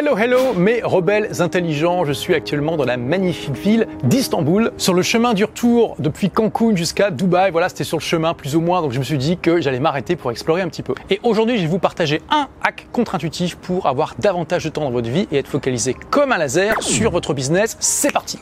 Hello, hello, mes rebelles intelligents. Je suis actuellement dans la magnifique ville d'Istanbul, sur le chemin du retour depuis Cancun jusqu'à Dubaï. Voilà, c'était sur le chemin plus ou moins, donc je me suis dit que j'allais m'arrêter pour explorer un petit peu. Et aujourd'hui, je vais vous partager un hack contre-intuitif pour avoir davantage de temps dans votre vie et être focalisé comme un laser sur votre business. C'est parti!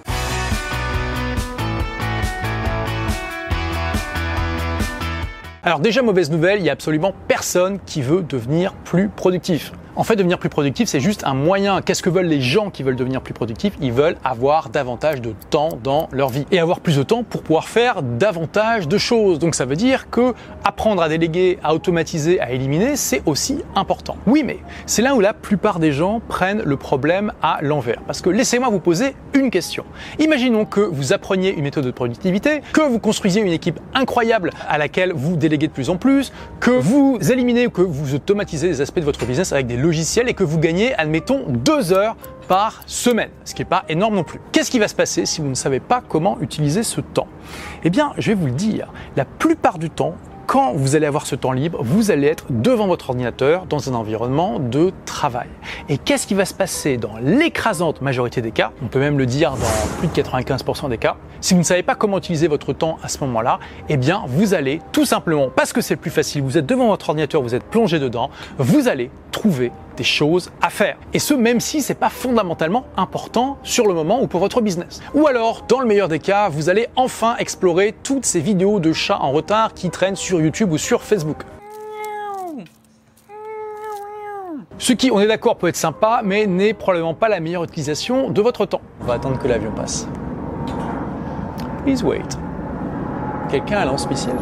Alors déjà mauvaise nouvelle, il n'y a absolument personne qui veut devenir plus productif. En fait, devenir plus productif, c'est juste un moyen. Qu'est-ce que veulent les gens qui veulent devenir plus productifs? Ils veulent avoir davantage de temps dans leur vie et avoir plus de temps pour pouvoir faire davantage de choses. Donc ça veut dire que apprendre à déléguer, à automatiser, à éliminer, c'est aussi important. Oui, mais c'est là où la plupart des gens prennent le problème à l'envers. Parce que laissez-moi vous poser une question. Imaginons que vous appreniez une méthode de productivité, que vous construisiez une équipe incroyable à laquelle vous déléguez de plus en plus, que vous éliminez ou que vous automatisez des aspects de votre business avec des logiciel et que vous gagnez, admettons, deux heures par semaine, ce qui n'est pas énorme non plus. Qu'est-ce qui va se passer si vous ne savez pas comment utiliser ce temps? Eh bien, je vais vous le dire, la plupart du temps, quand vous allez avoir ce temps libre, vous allez être devant votre ordinateur dans un environnement de travail. Et qu'est-ce qui va se passer dans l'écrasante majorité des cas On peut même le dire dans plus de 95% des cas. Si vous ne savez pas comment utiliser votre temps à ce moment-là, eh bien, vous allez tout simplement, parce que c'est plus facile, vous êtes devant votre ordinateur, vous êtes plongé dedans, vous allez trouver des choses à faire. Et ce, même si c'est pas fondamentalement important sur le moment ou pour votre business. Ou alors, dans le meilleur des cas, vous allez enfin explorer toutes ces vidéos de chats en retard qui traînent sur YouTube ou sur Facebook. Ce qui, on est d'accord, peut être sympa, mais n'est probablement pas la meilleure utilisation de votre temps. On va attendre que l'avion passe. Please wait. Quelqu'un a lance missile.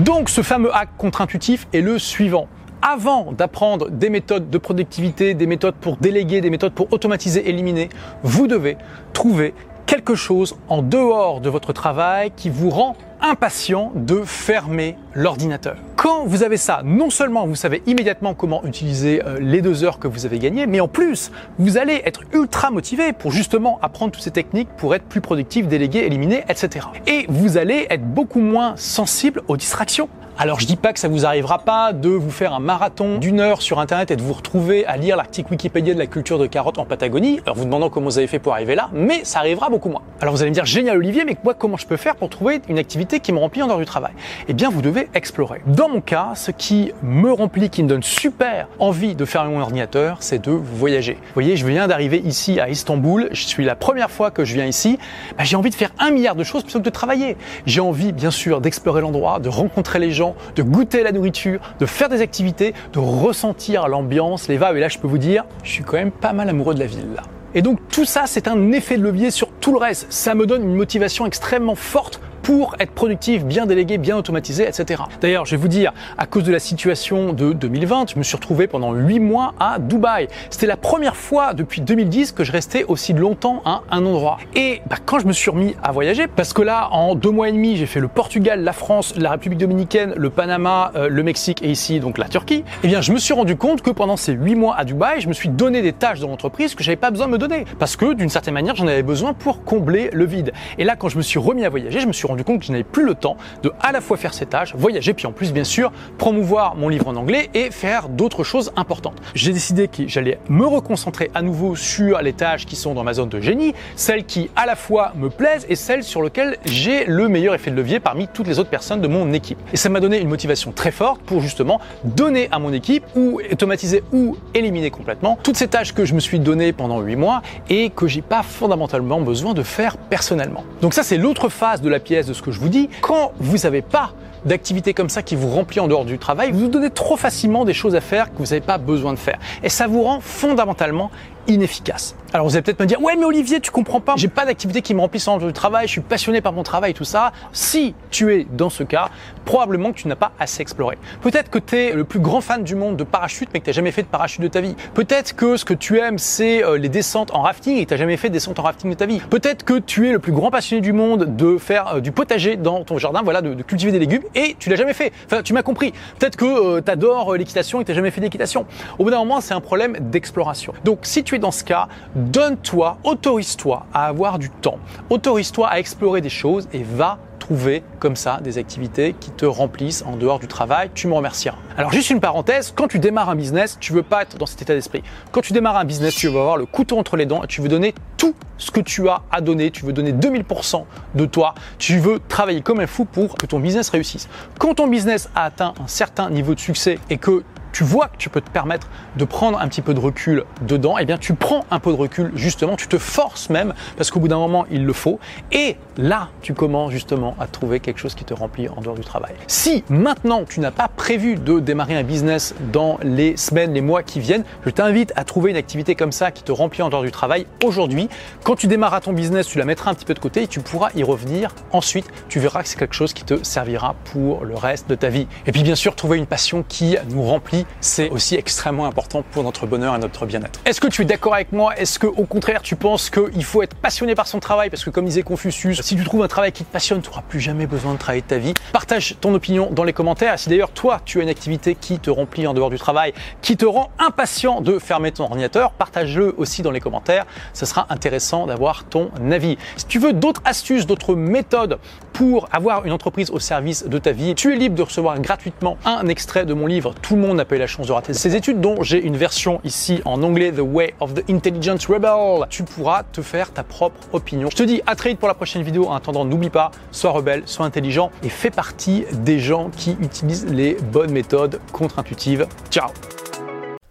Donc, ce fameux hack contre-intuitif est le suivant avant d'apprendre des méthodes de productivité, des méthodes pour déléguer, des méthodes pour automatiser, éliminer, vous devez trouver quelque chose en dehors de votre travail qui vous rend impatient de fermer l'ordinateur. Quand vous avez ça, non seulement vous savez immédiatement comment utiliser euh, les deux heures que vous avez gagnées, mais en plus, vous allez être ultra motivé pour justement apprendre toutes ces techniques pour être plus productif, déléguer, éliminer, etc. Et vous allez être beaucoup moins sensible aux distractions. Alors je dis pas que ça vous arrivera pas de vous faire un marathon d'une heure sur internet et de vous retrouver à lire l'article Wikipédia de la culture de carottes en Patagonie, alors vous demandant comment vous avez fait pour arriver là, mais ça arrivera beaucoup moins. Alors vous allez me dire génial Olivier, mais moi comment je peux faire pour trouver une activité qui me remplit en dehors du travail? Eh bien vous devez explorer. Dans mon cas, ce qui me remplit, qui me donne super envie de faire mon ordinateur, c'est de voyager. Vous voyez, je viens d'arriver ici à Istanbul, je suis la première fois que je viens ici, bah, j'ai envie de faire un milliard de choses plutôt que de travailler. J'ai envie bien sûr d'explorer l'endroit, de rencontrer les gens, de goûter la nourriture, de faire des activités, de ressentir l'ambiance, les vibes. Et là, je peux vous dire, je suis quand même pas mal amoureux de la ville. Et donc tout ça, c'est un effet de levier sur tout le reste. Ça me donne une motivation extrêmement forte pour être productif, bien délégué, bien automatisé, etc. D'ailleurs, je vais vous dire, à cause de la situation de 2020, je me suis retrouvé pendant 8 mois à Dubaï. C'était la première fois depuis 2010 que je restais aussi longtemps à un endroit. Et bah, quand je me suis remis à voyager, parce que là, en deux mois et demi, j'ai fait le Portugal, la France, la République dominicaine, le Panama, euh, le Mexique et ici, donc la Turquie, eh bien, je me suis rendu compte que pendant ces 8 mois à Dubaï, je me suis donné des tâches dans l'entreprise que j'avais pas besoin de me donner. Parce que d'une certaine manière, j'en avais besoin pour combler le vide. Et là, quand je me suis remis à voyager, je me suis rendu compte que je n'avais plus le temps de à la fois faire ces tâches, voyager, puis en plus bien sûr promouvoir mon livre en anglais et faire d'autres choses importantes. J'ai décidé que j'allais me reconcentrer à nouveau sur les tâches qui sont dans ma zone de génie, celles qui à la fois me plaisent et celles sur lesquelles j'ai le meilleur effet de levier parmi toutes les autres personnes de mon équipe. Et ça m'a donné une motivation très forte pour justement donner à mon équipe ou automatiser ou éliminer complètement toutes ces tâches que je me suis données pendant 8 mois et que j'ai pas fondamentalement besoin de faire personnellement. Donc ça c'est l'autre phase de la pièce de ce que je vous dis. Quand vous n'avez pas d'activité comme ça qui vous remplit en dehors du travail, vous vous donnez trop facilement des choses à faire que vous n'avez pas besoin de faire. Et ça vous rend fondamentalement inefficace. Alors vous allez peut-être me dire, ouais mais Olivier, tu comprends pas, j'ai pas d'activité qui me remplisse en du travail, je suis passionné par mon travail, tout ça. Si tu es dans ce cas, probablement que tu n'as pas assez exploré. Peut-être que tu es le plus grand fan du monde de parachute, mais que tu n'as jamais fait de parachute de ta vie. Peut-être que ce que tu aimes, c'est euh, les descentes en rafting et que tu n'as jamais fait de descente en rafting de ta vie. Peut-être que tu es le plus grand passionné du monde de faire euh, du potager dans ton jardin, voilà, de, cultiver des légumes, et tu l'as jamais fait. Enfin, tu m'as compris. Peut-être que euh, tu adores l'équitation et que tu n'as jamais fait d'équitation. Au bout d'un moment, c'est un problème d'exploration. Donc si tu dans ce cas, donne-toi, autorise-toi à avoir du temps. Autorise-toi à explorer des choses et va trouver comme ça des activités qui te remplissent en dehors du travail. Tu me remercieras. Alors juste une parenthèse, quand tu démarres un business, tu veux pas être dans cet état d'esprit. Quand tu démarres un business, tu veux avoir le couteau entre les dents et tu veux donner tout ce que tu as à donner, tu veux donner 2000% de toi, tu veux travailler comme un fou pour que ton business réussisse. Quand ton business a atteint un certain niveau de succès et que tu vois que tu peux te permettre de prendre un petit peu de recul dedans, eh bien tu prends un peu de recul justement, tu te forces même parce qu'au bout d'un moment il le faut et là tu commences justement à trouver quelque chose qui te remplit en dehors du travail. Si maintenant tu n'as pas prévu de démarrer un business dans les semaines, les mois qui viennent, je t'invite à trouver une activité comme ça qui te remplit en dehors du travail aujourd'hui. Quand tu démarras ton business, tu la mettras un petit peu de côté et tu pourras y revenir ensuite. Tu verras que c'est quelque chose qui te servira pour le reste de ta vie. Et puis bien sûr, trouver une passion qui nous remplit c'est aussi extrêmement important pour notre bonheur et notre bien-être. Est-ce que tu es d'accord avec moi? Est-ce que au contraire tu penses qu'il faut être passionné par son travail? Parce que comme disait Confucius, si tu trouves un travail qui te passionne, tu n'auras plus jamais besoin de travailler de ta vie. Partage ton opinion dans les commentaires. Si d'ailleurs toi tu as une activité qui te remplit en dehors du travail, qui te rend impatient de fermer ton ordinateur, partage-le aussi dans les commentaires. Ce sera intéressant d'avoir ton avis. Si tu veux d'autres astuces, d'autres méthodes pour avoir une entreprise au service de ta vie, tu es libre de recevoir gratuitement un extrait de mon livre Tout le monde n'a pas la chance de rater ces études, dont j'ai une version ici en anglais, The Way of the Intelligent Rebel. Tu pourras te faire ta propre opinion. Je te dis à très vite pour la prochaine vidéo. En attendant, n'oublie pas, sois rebelle, sois intelligent et fais partie des gens qui utilisent les bonnes méthodes contre-intuitives. Ciao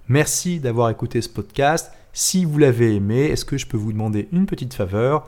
Merci d'avoir écouté ce podcast. Si vous l'avez aimé, est-ce que je peux vous demander une petite faveur?